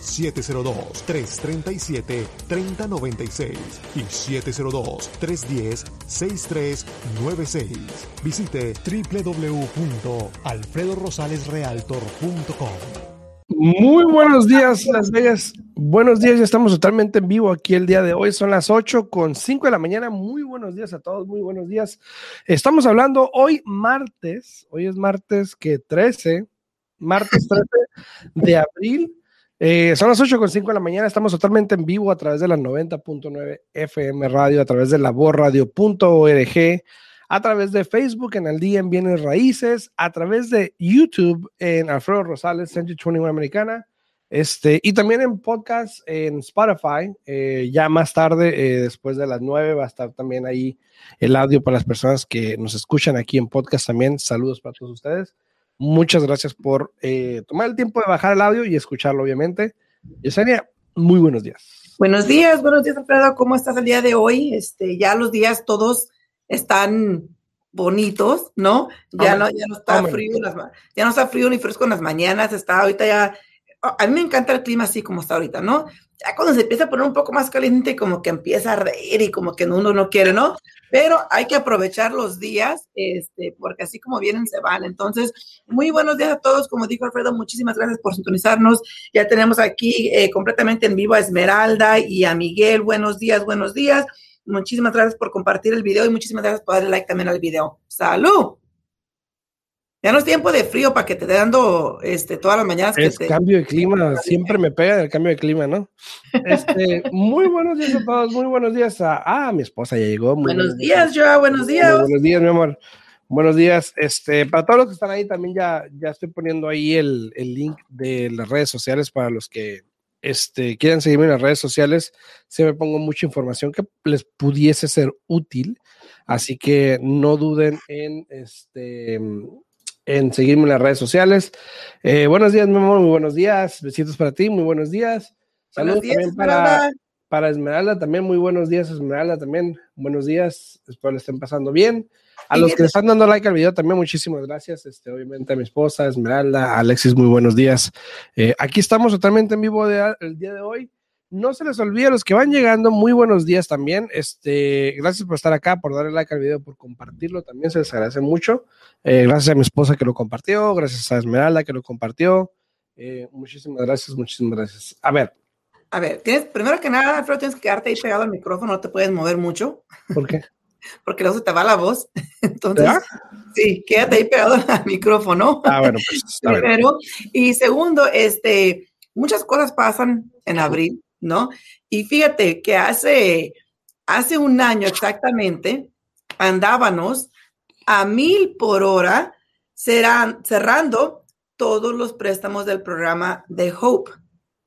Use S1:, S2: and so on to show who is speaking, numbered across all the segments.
S1: 702-337-3096 y 702-310-6396. Visite www.alfredorosalesrealtor.com.
S2: Muy buenos días, Las Vegas. Buenos días, ya estamos totalmente en vivo aquí el día de hoy. Son las 8 con 5 de la mañana. Muy buenos días a todos, muy buenos días. Estamos hablando hoy martes, hoy es martes que 13, martes 13 de abril. Eh, son las 8 con 5 de la mañana. Estamos totalmente en vivo a través de la 90.9 FM Radio, a través de laborradio.org a través de Facebook en El Día en Bienes Raíces, a través de YouTube en Alfredo Rosales, Century 21 Americana, este, y también en podcast en Spotify. Eh, ya más tarde, eh, después de las 9, va a estar también ahí el audio para las personas que nos escuchan aquí en podcast también. Saludos para todos ustedes. Muchas gracias por eh, tomar el tiempo de bajar el audio y escucharlo, obviamente. Yesenia, muy buenos días.
S3: Buenos días, buenos días, Alfredo. ¿Cómo estás el día de hoy? Este, ya los días todos están bonitos, ¿no? Ya no, ya no está frío, ya no está frío ni fresco en las mañanas, está ahorita ya, a mí me encanta el clima así como está ahorita, ¿no? Ya cuando se empieza a poner un poco más caliente, como que empieza a reír y como que uno no quiere, ¿no? Pero hay que aprovechar los días, este, porque así como vienen, se van. Entonces, muy buenos días a todos. Como dijo Alfredo, muchísimas gracias por sintonizarnos. Ya tenemos aquí eh, completamente en vivo a Esmeralda y a Miguel. Buenos días, buenos días. Muchísimas gracias por compartir el video y muchísimas gracias por darle like también al video. ¡Salud! Ya no es tiempo de frío para que te dé dando este, todas las mañanas.
S2: Es cambio de clima, siempre me pega el cambio de clima, ¿no? Este, muy buenos días a todos, muy buenos días a. Ah, mi esposa ya llegó.
S3: buenos, días, Joa, buenos días.
S2: buenos días, mi amor. Buenos días. Este, para todos los que están ahí, también ya, ya estoy poniendo ahí el, el link de las redes sociales para los que este, quieran seguirme en las redes sociales, me pongo mucha información que les pudiese ser útil. Así que no duden en, este, en seguirme en las redes sociales. Eh, buenos días, mi amor, muy buenos días. Besitos para ti, muy buenos días. Saludos también para, para Esmeralda, también muy buenos días, Esmeralda, también buenos días. Espero le estén pasando bien. A los que le están dando like al video también, muchísimas gracias. Este, obviamente a mi esposa, Esmeralda, Alexis, muy buenos días. Eh, aquí estamos totalmente en vivo el día de hoy. No se les olvide a los que van llegando, muy buenos días también. Este, gracias por estar acá, por darle like al video, por compartirlo también, se les agradece mucho. Eh, gracias a mi esposa que lo compartió, gracias a Esmeralda que lo compartió. Eh, muchísimas gracias, muchísimas gracias. A ver.
S3: A ver, tienes, primero que nada, Alfredo, tienes que quedarte ahí pegado al micrófono, no te puedes mover mucho.
S2: ¿Por qué?
S3: porque luego se te va la voz. Entonces, sí, quédate ahí pegado al micrófono.
S2: Ah, bueno, pues.
S3: Primero. Y segundo, este, muchas cosas pasan en abril, ¿no? Y fíjate que hace, hace un año exactamente andábamos a mil por hora serán, cerrando todos los préstamos del programa de Hope.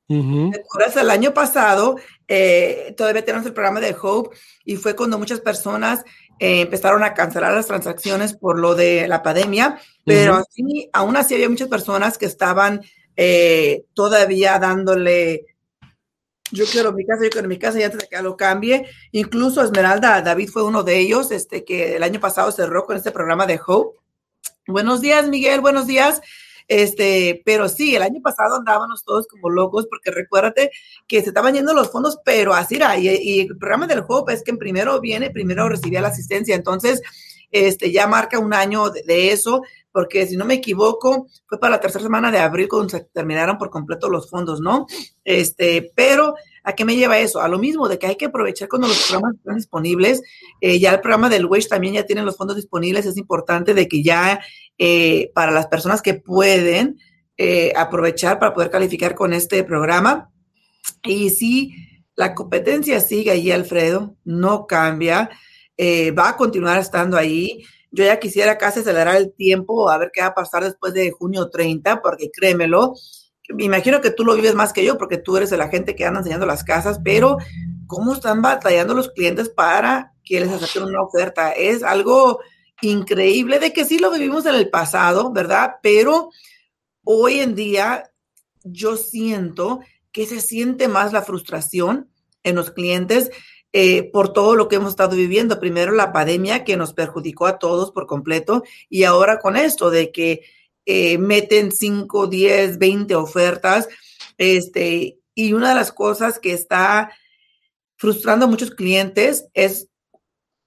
S3: El año pasado eh, todavía tenemos el programa de Hope y fue cuando muchas personas eh, empezaron a cancelar las transacciones por lo de la pandemia, pero así, aún así había muchas personas que estaban eh, todavía dándole yo quiero mi casa, yo quiero mi casa y antes de que lo cambie. Incluso Esmeralda, David fue uno de ellos, este que el año pasado cerró con este programa de Hope. Buenos días, Miguel, buenos días. Este, pero sí, el año pasado andábamos todos como locos porque recuérdate que se estaban yendo los fondos, pero así era. Y, el programa del Hope es que primero viene, primero recibía la asistencia. Entonces, este, ya marca un año de, eso, porque si no me equivoco, fue para la tercera semana de abril cuando se terminaron por completo los fondos, ¿no? Este, pero ¿a qué me lleva eso? A lo mismo, de que hay que aprovechar cuando los programas están disponibles. Eh, ya el programa del WISH también ya tiene los fondos disponibles. Es importante de que ya eh, para las personas que pueden eh, aprovechar para poder calificar con este programa. Y si la competencia sigue ahí, Alfredo, no cambia, va a continuar estando ahí. Yo ya quisiera casi acelerar el tiempo, a ver qué va a pasar después de junio 30, porque créemelo, me imagino que tú lo vives más que yo, porque tú eres la gente que anda enseñando las casas, pero ¿cómo están batallando los clientes para que les acepten una oferta? Es algo increíble de que sí lo vivimos en el pasado, ¿verdad? Pero hoy en día yo siento que se siente más la frustración en los clientes eh, por todo lo que hemos estado viviendo. Primero la pandemia que nos perjudicó a todos por completo y ahora con esto de que eh, meten 5, 10, 20 ofertas. Este, y una de las cosas que está frustrando a muchos clientes es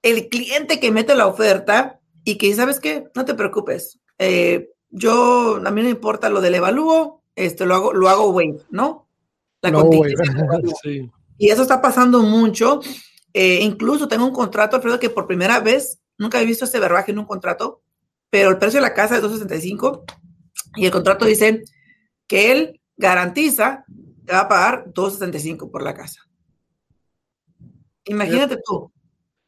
S3: el cliente que mete la oferta y que, ¿sabes qué? No te preocupes. Eh, yo, a mí no importa lo del evalúo, este, lo hago, lo hago wave, ¿no? La no, sí. Y eso está pasando mucho. Eh, incluso tengo un contrato, Alfredo, que por primera vez, nunca he visto ese verbaje en un contrato, pero el precio de la casa es 265 y el contrato dice que él garantiza que va a pagar 265 por la casa. Imagínate tú.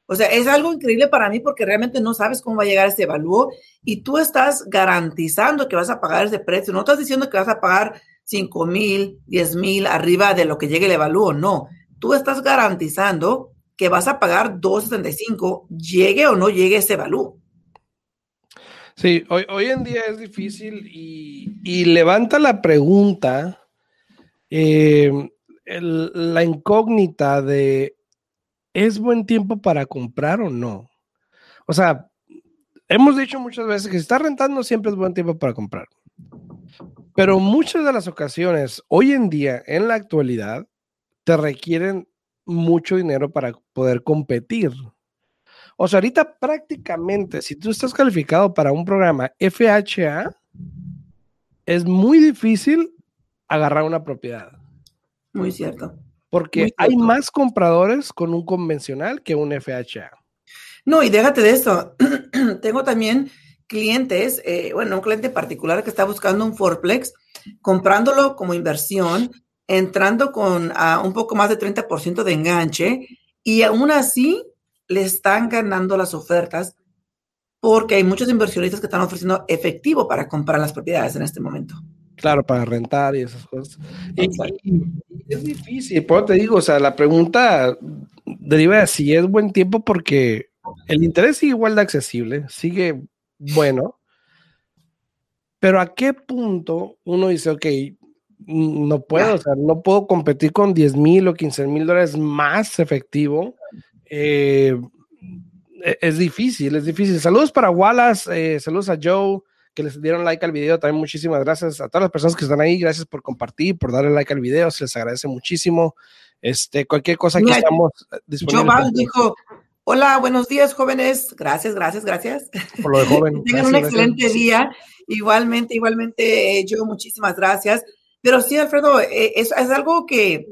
S3: O sea, es algo increíble para mí porque realmente no sabes cómo va a llegar ese valor y tú estás garantizando que vas a pagar ese precio. No estás diciendo que vas a pagar 5 mil, 10 mil arriba de lo que llegue el evalúo. No, tú estás garantizando que vas a pagar 275, llegue o no llegue ese valor.
S2: Sí, hoy, hoy en día es difícil y, levanta la pregunta, eh, la incógnita de, ¿es buen tiempo para comprar o no? O sea, hemos dicho muchas veces que si está rentando siempre es buen tiempo para comprar. Pero muchas de las ocasiones, hoy en día, en la actualidad, te requieren mucho dinero para poder competir. O sea, ahorita prácticamente, si tú estás calificado para un programa FHA, es muy difícil agarrar una propiedad.
S3: Muy cierto.
S2: Porque hay más compradores con un convencional que un FHA.
S3: No, y déjate de eso. Tengo también clientes, eh, bueno, un cliente particular que está buscando un Forplex, comprándolo como inversión, entrando con un poco más de 30% de enganche y aún así le están ganando las ofertas porque hay muchos inversionistas que están ofreciendo efectivo para comprar las propiedades en este momento.
S2: Claro, para rentar y esas cosas. Y, es difícil, por te digo, o sea, la pregunta deriva de si es buen tiempo porque el interés sigue igual de accesible, sigue bueno, pero a qué punto uno dice, ok, no puedo, o sea, no puedo competir con 10 mil o 15 mil dólares más efectivo eh, e-, es difícil, es difícil. Saludos para Wallace, eh, saludos a Joe, que les dieron like al video. También muchísimas gracias a todas las personas que están ahí. Gracias por compartir, por darle like al video. Se les agradece muchísimo. Este, cualquier cosa que estamos
S3: disponibles. Joe dijo, hola, buenos días, jóvenes. Gracias, gracias, gracias.
S2: Por lo de joven.
S3: Tengan un excelente día. Igualmente, igualmente, yo muchísimas gracias. Pero sí, Alfredo, es, es algo que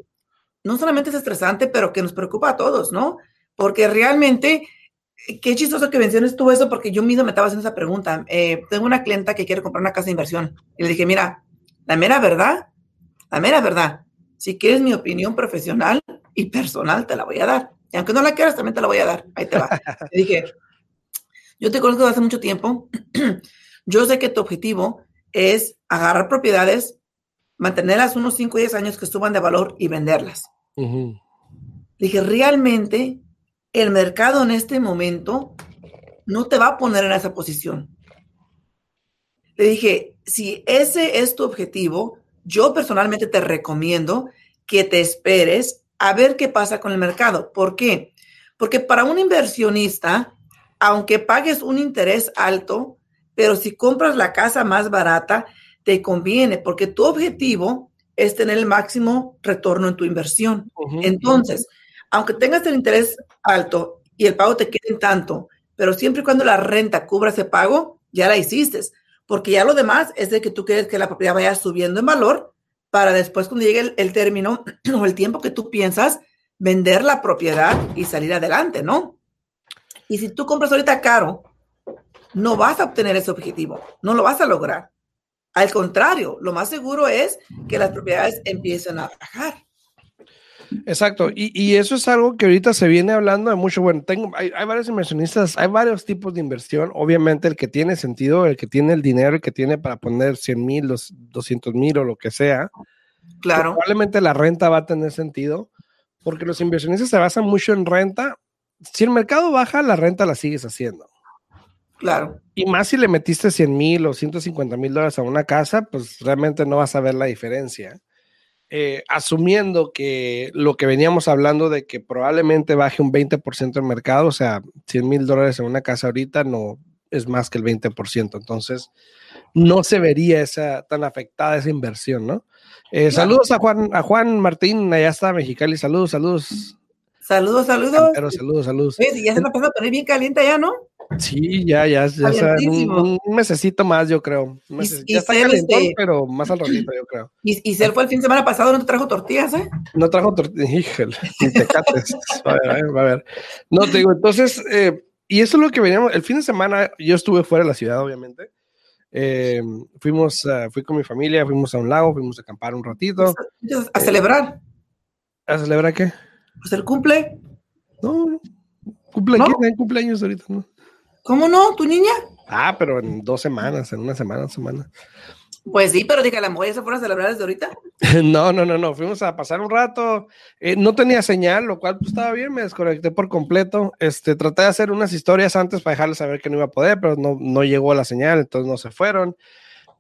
S3: no solamente es estresante, pero que nos preocupa a todos, ¿no? porque realmente, qué chistoso que menciones tú eso, porque yo mismo me estaba haciendo esa pregunta. Eh, tengo una clienta que quiere comprar una casa de inversión y le dije, mira, la mera verdad, la mera verdad, si quieres mi opinión profesional y personal, te la voy a dar. Y aunque no la quieras, también te la voy a dar. Ahí te va. le dije, yo te conozco desde hace mucho tiempo. yo sé que tu objetivo es agarrar propiedades, mantenerlas unos 5 o 10 años que suban de valor y venderlas. Le dije, realmente el mercado en este momento no te va a poner en esa posición. Le dije, si ese es tu objetivo, yo personalmente te recomiendo que te esperes a ver qué pasa con el mercado. ¿Por qué? Porque para un inversionista, aunque pagues un interés alto, pero si compras la casa más barata, te conviene porque tu objetivo es tener el máximo retorno en tu inversión. Entonces, aunque tengas el interés alto y el pago te quede en tanto, pero siempre y cuando la renta cubra ese pago, ya la hiciste, porque ya lo demás es de que tú quieres que la propiedad vaya subiendo en valor para después cuando llegue el, término o el tiempo que tú piensas, vender la propiedad y salir adelante, ¿no? Y si tú compras ahorita caro, no vas a obtener ese objetivo, no lo vas a lograr. Al contrario, lo más seguro es que las propiedades empiecen a bajar.
S2: Exacto, y, eso es algo que ahorita se viene hablando de mucho. Bueno, tengo, hay, varios inversionistas, hay varios tipos de inversión. Obviamente, el que tiene sentido, el que tiene el dinero, el que tiene para poner 100 mil, 200 mil o lo que sea.
S3: Claro.
S2: Probablemente la renta va a tener sentido, porque los inversionistas se basan mucho en renta. Si el mercado baja, la renta la sigues haciendo.
S3: Claro.
S2: Y más si le metiste 100 mil o 150 mil dólares a una casa, pues realmente no vas a ver la diferencia. Eh, asumiendo que lo que veníamos hablando de que probablemente baje un 20% el mercado, o sea, 100 mil dólares en una casa ahorita no es más que el 20%. Entonces, no se vería esa tan afectada esa inversión, ¿no? Eh, saludos a Juan, a Juan Martín, allá está Mexicali, saludos, saludos.
S3: Saludos, saludos.
S2: Pero saludos, saludos.
S3: ya se me empezó a poner bien caliente ya, ¿no?
S2: Sí, ya, ya, ya, un, un, mesecito más, yo creo. ya está calentón, este pero más al ratito, yo creo.
S3: Y, y Cel fue el fin de semana pasado, ¿no te trajo tortillas, eh?
S2: No trajo tortillas, híjole, ni te cates. a ver, a ver, a ver. No, te digo, entonces, eh, y eso es lo que veníamos, el fin de semana yo estuve fuera de la ciudad, obviamente. Eh, fuimos, uh, fui con mi familia, fuimos a un lago, fuimos a acampar un ratito.
S3: ¿A celebrar?
S2: ¿A celebrar qué?
S3: Pues el cumple.
S2: No, cumple, ¿No? ¿quién cumpleaños ahorita? No.
S3: ¿Cómo no? ¿Tu niña?
S2: Ah, pero en dos semanas, en una semana, semana.
S3: Pues sí, pero dije, la mujer se fueron a celebrar desde ahorita.
S2: no, no, no, no. Fuimos a pasar un rato. Eh, no tenía señal, lo cual pues, estaba bien. Me desconecté por completo. Este, traté de hacer unas historias antes para dejarles saber que no iba a poder, pero no, no llegó la señal, entonces no se fueron.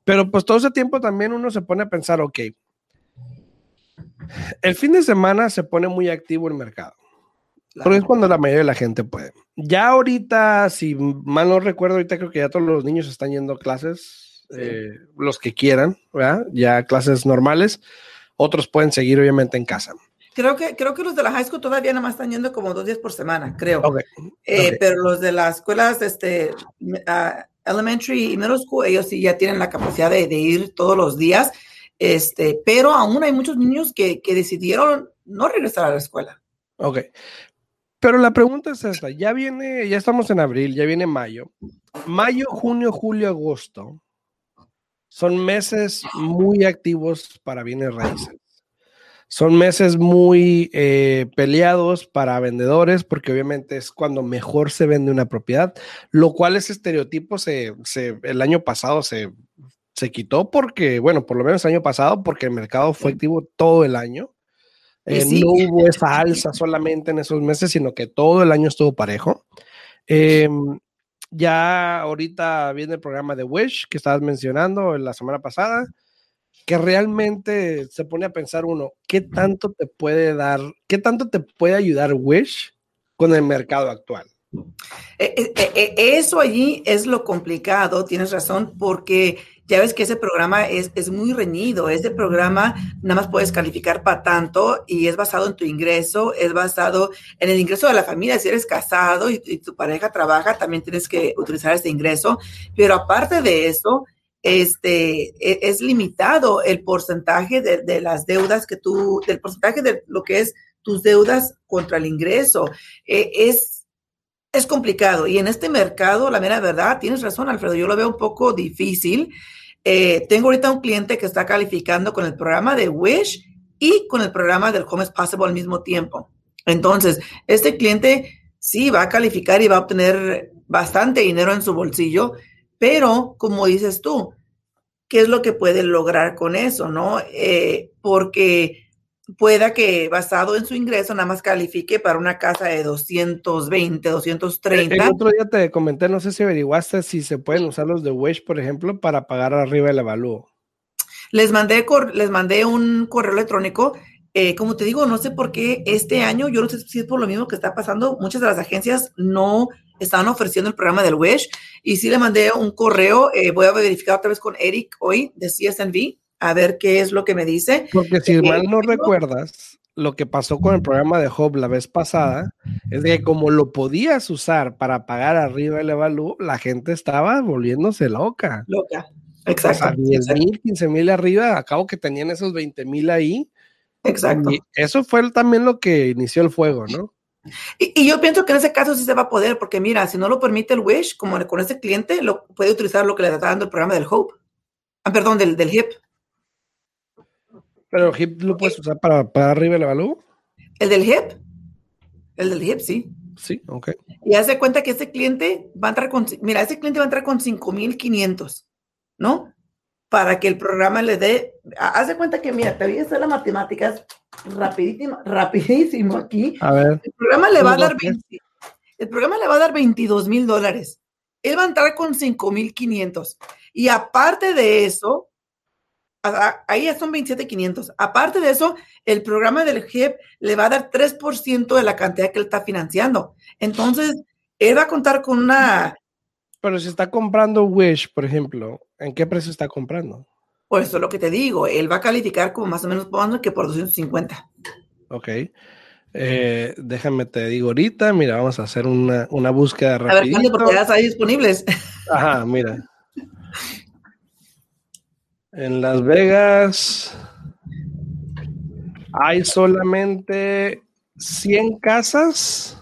S2: Pero pues todo ese tiempo también uno se pone a pensar, ok, el fin de semana se pone muy activo el mercado. Porque es cuando la mayoría de la gente puede. Ya ahorita, si mal no recuerdo, ahorita creo que ya todos los niños están yendo a clases, eh, los que quieran, ¿verdad? Ya clases normales. Otros pueden seguir, obviamente, en casa.
S3: Creo que, creo que los de la high school todavía nada más están yendo como dos días por semana, creo. Eh, pero los de las escuelas este, uh, elementary y middle school, ellos sí ya tienen la capacidad de, de, ir todos los días. Este, pero aún hay muchos niños que, que decidieron no regresar a la escuela.
S2: Ok, pero la pregunta es esta, ya viene, ya estamos en abril, ya viene mayo. Mayo, junio, julio, agosto son meses muy activos para bienes raíces. Son meses muy eh, peleados para vendedores porque obviamente es cuando mejor se vende una propiedad, lo cual ese estereotipo se, se el año pasado se, se quitó porque, bueno, por lo menos el año pasado porque el mercado fue activo todo el año. Eh, no hubo esa alza solamente en esos meses, sino que todo el año estuvo parejo. Em, ya ahorita viene el programa de Wish que estabas mencionando la semana pasada, que realmente se pone a pensar uno, ¿qué tanto te puede dar, qué tanto te puede ayudar Wish con el mercado actual?
S3: Eh, eh, eso allí es lo complicado, tienes razón, porque ya ves que ese programa es, es, muy reñido. Ese programa nada más puedes calificar para tanto y es basado en tu ingreso, es basado en el ingreso de la familia. Si eres casado y, tu pareja trabaja, también tienes que utilizar ese ingreso. Pero aparte de eso, este, e, es, limitado el porcentaje de, de, las deudas que tú, del porcentaje de lo que es tus deudas contra el ingreso. E, es, es complicado. Y en este mercado, la mera verdad, tienes razón, Alfredo, yo lo veo un poco difícil eh, tengo ahorita un cliente que está calificando con el programa de Wish y con el programa del Home is Possible al mismo tiempo. Entonces, este cliente sí va a calificar y va a obtener bastante dinero en su bolsillo, pero como dices tú, ¿qué es lo que puede lograr con eso? ¿No? Eh, porque pueda que basado en su ingreso nada más califique para una casa de 220, 230. El
S2: otro día te comenté, no sé si averiguaste si se pueden usar los de Wish, por ejemplo, para pagar arriba el avalúo.
S3: Les mandé, les mandé un correo electrónico. Eh, como te digo, no sé por qué este año, yo no sé si es por lo mismo que está pasando, muchas de las agencias no están ofreciendo el programa del Wish y sí le mandé un correo, eh, voy a verificar otra vez con Eric hoy de CSNV a ver qué es lo que me dice.
S2: Porque si mal no recuerdas, lo que pasó con el programa de Job la vez pasada es que como lo podías usar para pagar arriba el evalú, la gente estaba volviéndose loca.
S3: Loca, exacto. O sea,
S2: 10 mil, 15 mil arriba, acabo que tenían esos 20 mil ahí.
S3: Exacto. Y
S2: eso fue también lo que inició el fuego, ¿no?
S3: Y, y, yo pienso que en ese caso sí se va a poder, porque mira, si no lo permite el Wish, como con ese cliente, lo puede utilizar lo que le está dando el programa del Hope. Ah, perdón, del, del HIP.
S2: ¿Pero hip lo puedes usar para, para arriba el evalúo?
S3: ¿El del hip? El del hip, sí.
S2: Sí, ok.
S3: Y haz de cuenta que ese cliente va a entrar con, mira, ese cliente va a entrar con 5,500, ¿no? Para que el programa le dé, haz de cuenta que, mira, te voy a hacer las matemáticas rapidísimo, rapidísimo aquí.
S2: A ver.
S3: El programa le va a dar el programa le va a dar 22 mil dólares. él va a entrar con 5,500. Y aparte de eso, ahí ya son 27,500. Aparte de eso, el programa del HIP le va a dar 3% de la cantidad que él está financiando. Entonces, él va a contar con una...
S2: Pero si está comprando Wish, por ejemplo, ¿en qué precio está comprando?
S3: Pues eso es lo que te digo. Él va a calificar como más o menos que por 250.
S2: Ok. Eh, déjame te digo ahorita, mira, vamos a hacer una, una búsqueda rápida. A ver, ¿cuántas
S3: propiedades hay disponibles?
S2: Ajá, mira. En Las Vegas hay solamente 100 casas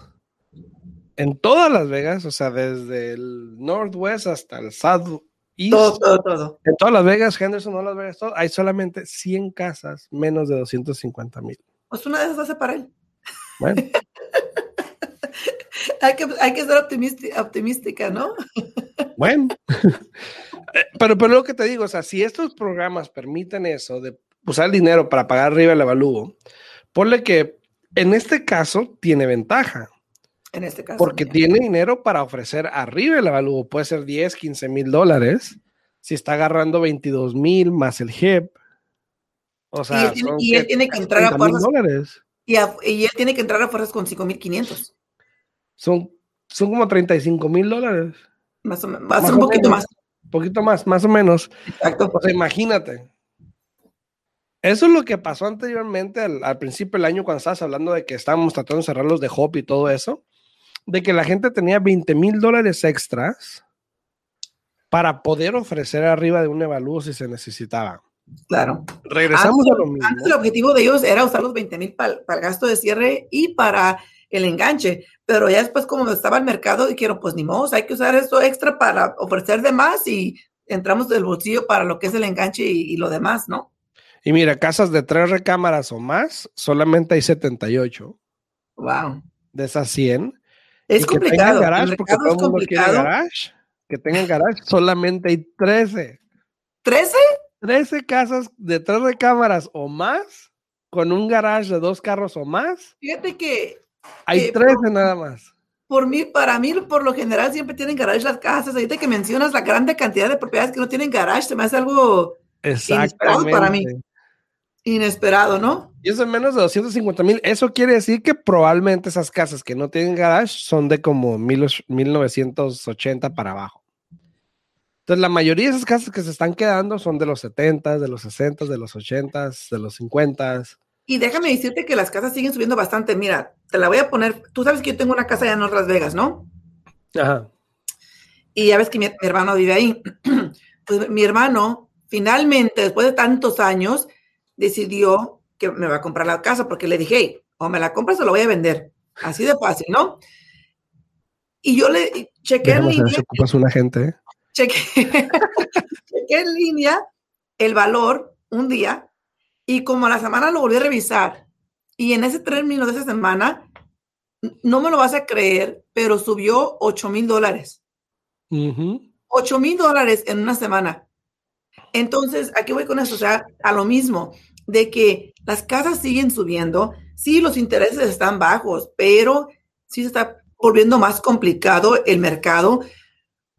S2: en todas Las Vegas, o sea, desde el Northwest hasta el South
S3: todo, todo, todo.
S2: En todas Las Vegas, Henderson, no Las Vegas, hay solamente 100 casas, menos de 250 mil.
S3: Pues una de esas hace para él. Bueno. hay, que, hay que ser optimística, ¿no?
S2: bueno. Eh, pero, pero lo que te digo, o sea, si estos programas permiten eso, de usar el dinero para pagar arriba el evalúo, ponle que en este caso tiene ventaja.
S3: En este caso.
S2: Porque tiene dinero para ofrecer arriba el avalúo. Puede ser 10, 15 mil dólares. Si está agarrando 22 mil más el HIP. O sea,
S3: y él, tiene que entrar a fuerzas. Dólares. Y, él tiene que entrar a fuerzas con 5 mil 500.
S2: Son, son como 35 mil dólares.
S3: Más o menos. A ser un poquito más.
S2: Un poquito más, más o menos.
S3: Exacto.
S2: O sea, imagínate. Eso es lo que pasó anteriormente al, al, principio del año cuando estabas hablando de que estábamos tratando de cerrar los de Hop y todo eso de que la gente tenía 20 mil dólares extras para poder ofrecer arriba de un evalúo si se necesitaba.
S3: Claro.
S2: Regresamos a lo mismo.
S3: Antes el objetivo de ellos era usar los 20 mil para el gasto de cierre y para el enganche, pero ya después como estaba el mercado dijeron, pues ni modo, hay que usar esto extra para ofrecer de más y entramos del bolsillo para lo que es el enganche y, y lo demás, ¿no?
S2: Y mira, casas de tres recámaras o más, solamente hay 78.
S3: Wow.
S2: De esas 100.
S3: Es complicado.
S2: Que tengan garage, porque todo el mundo quiere garage. Que tengan garage, solamente hay 13.
S3: ¿13?
S2: 13 casas de tres recámaras o más, con un garage de dos carros o más.
S3: Fíjate que.
S2: Hay 13 nada más.
S3: Por mí, para mí, por lo general, siempre tienen garage las casas. Ahorita que mencionas la grande cantidad de propiedades que no tienen garage, se me hace algo
S2: Exactamente.
S3: para mí inesperado, ¿no?
S2: Y eso es menos de 250 mil. Eso quiere decir que probablemente esas casas que no tienen garage son de como 1980 para abajo. Entonces, la mayoría de esas casas que se están quedando son de los 70, de los 60, de los 80, de los 50.
S3: Y déjame decirte que las casas siguen subiendo bastante. Mira, te la voy a poner. Tú sabes que yo tengo una casa allá en Las Vegas, ¿no?
S2: Ajá.
S3: Y ya ves que mi, mi hermano vive ahí. pues mi hermano, finalmente, después de tantos años, decidió que me va a comprar la casa porque le dije, o me la compras o la voy a vender. Así de fácil, ¿no? Y yo le chequé en línea. Si
S2: ocupas una gente. ¿eh?
S3: Chequé, en línea el valor un día y como a la semana lo volví a revisar y en ese término de esa semana, no me lo vas a creer, pero subió 8 mil dólares. 8 mil dólares en una semana. Entonces, aquí voy con eso? O sea, a lo mismo, de que las casas siguen subiendo, sí, los intereses están bajos, pero sí se está volviendo más complicado el mercado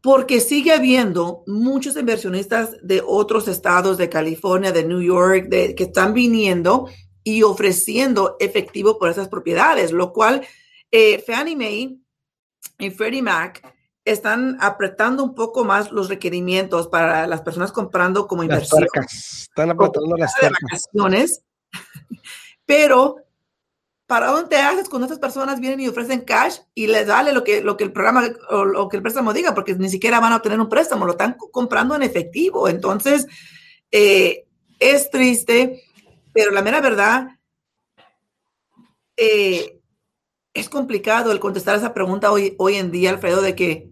S3: porque sigue habiendo muchos inversionistas de otros estados, de California, de New York, de, que están viniendo y ofreciendo efectivo por esas propiedades, lo cual eh, Fannie Mae y Freddie Mac están apretando un poco más los requerimientos para las personas comprando como inversión.
S2: Están apretando las
S3: vacaciones. Pero, ¿para dónde haces cuando estas personas vienen y ofrecen cash y les vale lo que, lo que el programa o lo que el préstamo diga? Porque ni siquiera van a obtener un préstamo, lo están comprando en efectivo. Entonces, eh, es triste, pero la mera verdad, eh, es complicado el contestar esa pregunta hoy, hoy en día, Alfredo, de que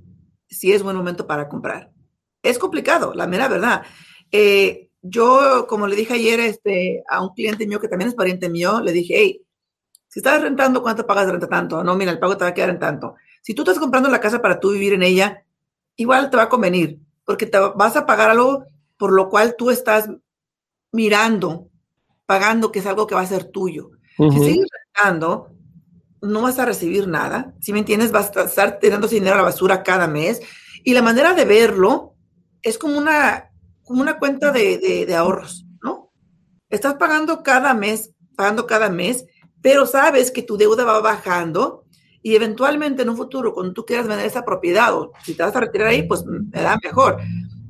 S3: si es buen momento para comprar. Es complicado, la mera verdad. Eh, yo, como le dije ayer este, a un cliente mío que también es pariente mío, le dije, hey, si estás rentando, ¿cuánto pagas de renta tanto? No, mira, el pago te va a quedar en tanto. Si tú estás comprando la casa para tú vivir en ella, igual te va a convenir, porque te vas a pagar algo por lo cual tú estás mirando, pagando, que es algo que va a ser tuyo. Si sigues rentando, no vas a recibir nada. Si me entiendes, vas a estar tirando dinero a la basura cada mes. Y la manera de verlo es como una, como una cuenta de, de ahorros, ¿no? Estás pagando cada mes, pagando cada mes, pero sabes que tu deuda va bajando y eventualmente en un futuro, cuando tú quieras vender esa propiedad o si te vas a retirar ahí, pues me da mejor.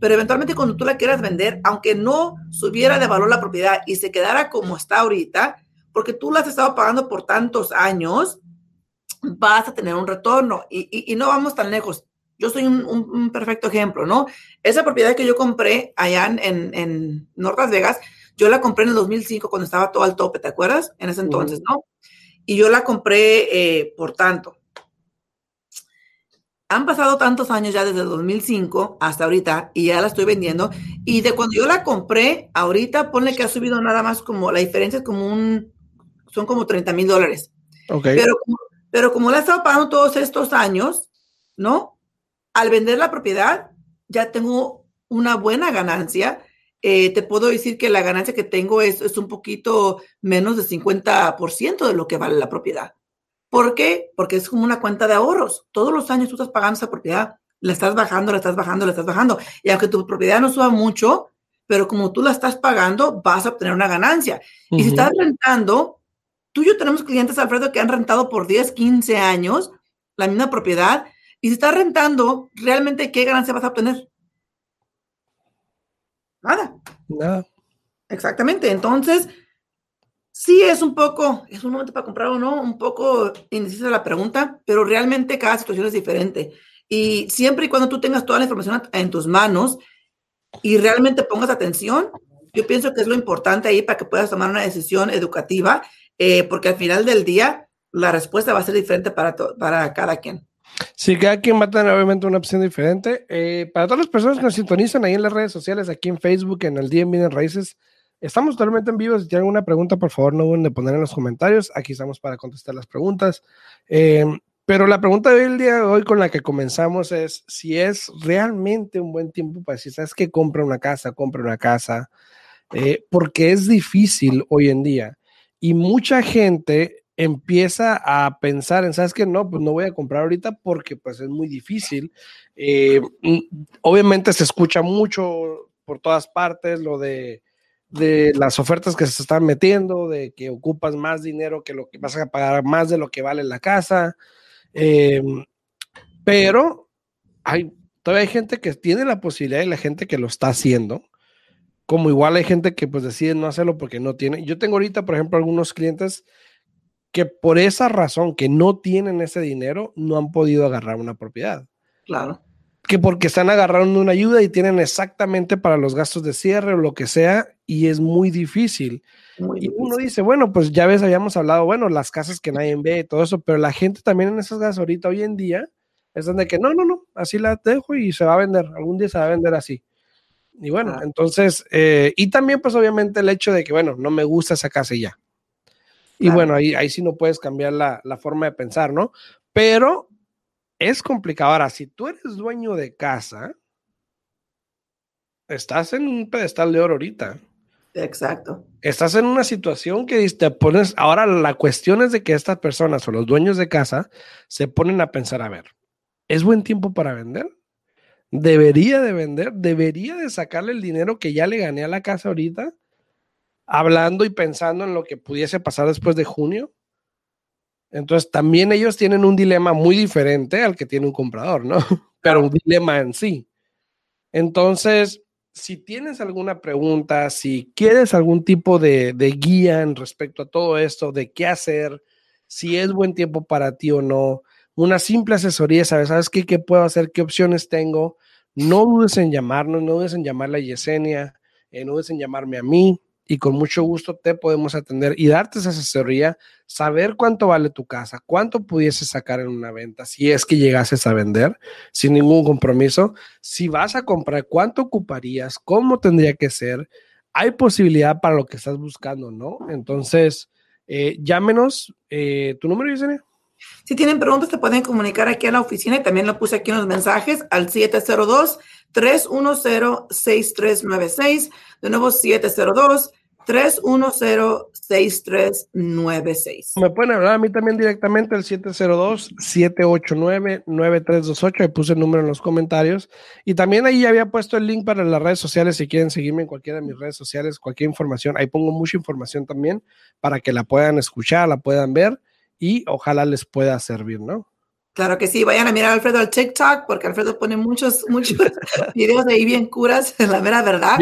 S3: Pero eventualmente cuando tú la quieras vender, aunque no subiera de valor la propiedad y se quedara como está ahorita, porque tú la has estado pagando por tantos años, vas a tener un retorno y, no vamos tan lejos. Yo soy un, perfecto ejemplo, ¿no? Esa propiedad que yo compré allá en, en North Las Vegas, yo la compré en el 2005 cuando estaba todo al tope, ¿te acuerdas? En ese entonces, ¿no? y yo la compré eh, por tanto. Han pasado tantos años ya desde el 2005 hasta ahorita y ya la estoy vendiendo. Y de cuando yo la compré, ahorita ponle que ha subido nada más como, la diferencia es como un, son como 30 mil dólares.
S2: Okay.
S3: Pero, pero como la he estado pagando todos estos años, ¿no? Al vender la propiedad, ya tengo una buena ganancia eh, te puedo decir que la ganancia que tengo es, es un poquito menos del 50% de lo que vale la propiedad. ¿Por qué? Porque es como una cuenta de ahorros. Todos los años tú estás pagando esa propiedad, la estás bajando, la estás bajando, la estás bajando. Y aunque tu propiedad no suba mucho, pero como tú la estás pagando, vas a obtener una ganancia. Y si estás rentando, tú y yo tenemos clientes, Alfredo, que han rentado por 10, 15 años la misma propiedad. Y si estás rentando, realmente, ¿qué ganancia vas a obtener? Nada.
S2: Nada.
S3: Exactamente. Entonces, sí es un poco, es un momento para comprar o no, un poco indecisa la pregunta, pero realmente cada situación es diferente. Y siempre y cuando tú tengas toda la información en tus manos y realmente pongas atención, yo pienso que es lo importante ahí para que puedas tomar una decisión educativa, eh, porque al final del día la respuesta va a ser diferente para, para cada quien.
S2: Sí, cada quien va a tener obviamente una opción diferente. Eh, para todas las personas que nos sintonizan ahí en las redes sociales, aquí en Facebook, en el día en Raíces, estamos totalmente en vivo. Si tienen alguna pregunta, por favor, no duden de poner en los comentarios. Aquí estamos para contestar las preguntas. Eh, pero la pregunta del día de hoy con la que comenzamos es si es realmente un buen tiempo para decir, ¿sabes qué? Compra una casa, compra una casa, eh, porque es difícil hoy en día. Y mucha gente empieza a pensar en, ¿sabes qué? No, pues no voy a comprar ahorita porque pues es muy difícil. Eh, mm, obviamente se escucha mucho por todas partes lo de, de, las ofertas que se están metiendo, de que ocupas más dinero que lo que vas a pagar más de lo que vale la casa. Eh, pero hay, todavía hay gente que tiene la posibilidad y la gente que lo está haciendo. Como igual hay gente que pues decide no hacerlo porque no tiene. Yo tengo ahorita, por ejemplo, algunos clientes que por esa razón que no tienen ese dinero, no han podido agarrar una propiedad.
S3: Claro.
S2: Que porque están agarrando una ayuda y tienen exactamente para los gastos de cierre o lo que sea, y es muy difícil. y uno dice, bueno, pues ya ves, habíamos hablado, bueno, las casas que nadie ve y todo eso, pero la gente también en esas casas ahorita, hoy en día, es donde que no, no, no, así la dejo y se va a vender, algún día se va a vender así. Y bueno, entonces, eh, y también pues obviamente el hecho de que, bueno, no me gusta esa casa y ya. Y bueno, ahí, ahí sí no puedes cambiar la, la, forma de pensar, ¿no? Pero es complicado. Ahora, si tú eres dueño de casa, estás en un pedestal de oro ahorita.
S3: Exacto.
S2: Estás en una situación que te pones, ahora la cuestión es de que estas personas o los dueños de casa se ponen a pensar, a ver, ¿es buen tiempo para vender? ¿Debería de vender? ¿Debería de sacarle el dinero que ya le gané a la casa ahorita? Hablando y pensando en lo que pudiese pasar después de junio. Entonces, también ellos tienen un dilema muy diferente al que tiene un comprador, ¿no? Pero un dilema en sí. Entonces, si tienes alguna pregunta, si quieres algún tipo de, de, guía en respecto a todo esto, de qué hacer, si es buen tiempo para ti o no, una simple asesoría, ¿sabes? ¿Sabes qué, qué puedo hacer? ¿Qué opciones tengo? No dudes en llamarnos, no dudes en llamarle a Yesenia, eh, no dudes en llamarme a mí y con mucho gusto te podemos atender y darte esa asesoría, saber cuánto vale tu casa, cuánto pudiese sacar en una venta, si es que llegases a vender sin ningún compromiso, si vas a comprar, cuánto ocuparías, cómo tendría que ser, hay posibilidad para lo que estás buscando, ¿no? Entonces, eh, llámenos, eh, ¿tu número, Yesenia?
S3: Si tienen preguntas, te pueden comunicar aquí a la oficina y también lo puse aquí en los mensajes al 702 310-6396. De nuevo, 310-6396.
S2: Me pueden hablar a mí también directamente al 702-789-9328. Ahí puse el número en los comentarios. Y también ahí había puesto el link para las redes sociales. Si quieren seguirme en cualquiera de mis redes sociales, cualquier información, ahí pongo mucha información también para que la puedan escuchar, la puedan ver y ojalá les pueda servir, ¿no?
S3: Claro que sí, vayan a mirar a Alfredo al TikTok porque Alfredo pone muchos, muchos videos de ahí bien curas, la mera verdad.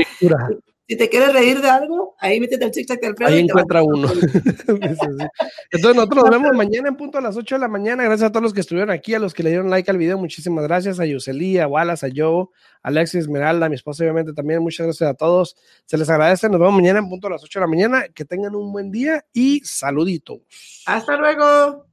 S3: Si te quieres reír de algo, ahí métete al TikTok de Alfredo.
S2: Ahí encuentra uno. Entonces nosotros nos vemos mañana en punto a las 8 de la mañana. Gracias a todos los que estuvieron aquí, a los que le dieron like al video. Muchísimas gracias a Yuseli, a Wallace, a Joe, a Alexis, Esmeralda, a mi esposa obviamente también. Muchas gracias a todos. Se les agradece. Nos vemos mañana en punto a las 8 de la mañana. Que tengan un buen día y saluditos.
S3: Hasta luego.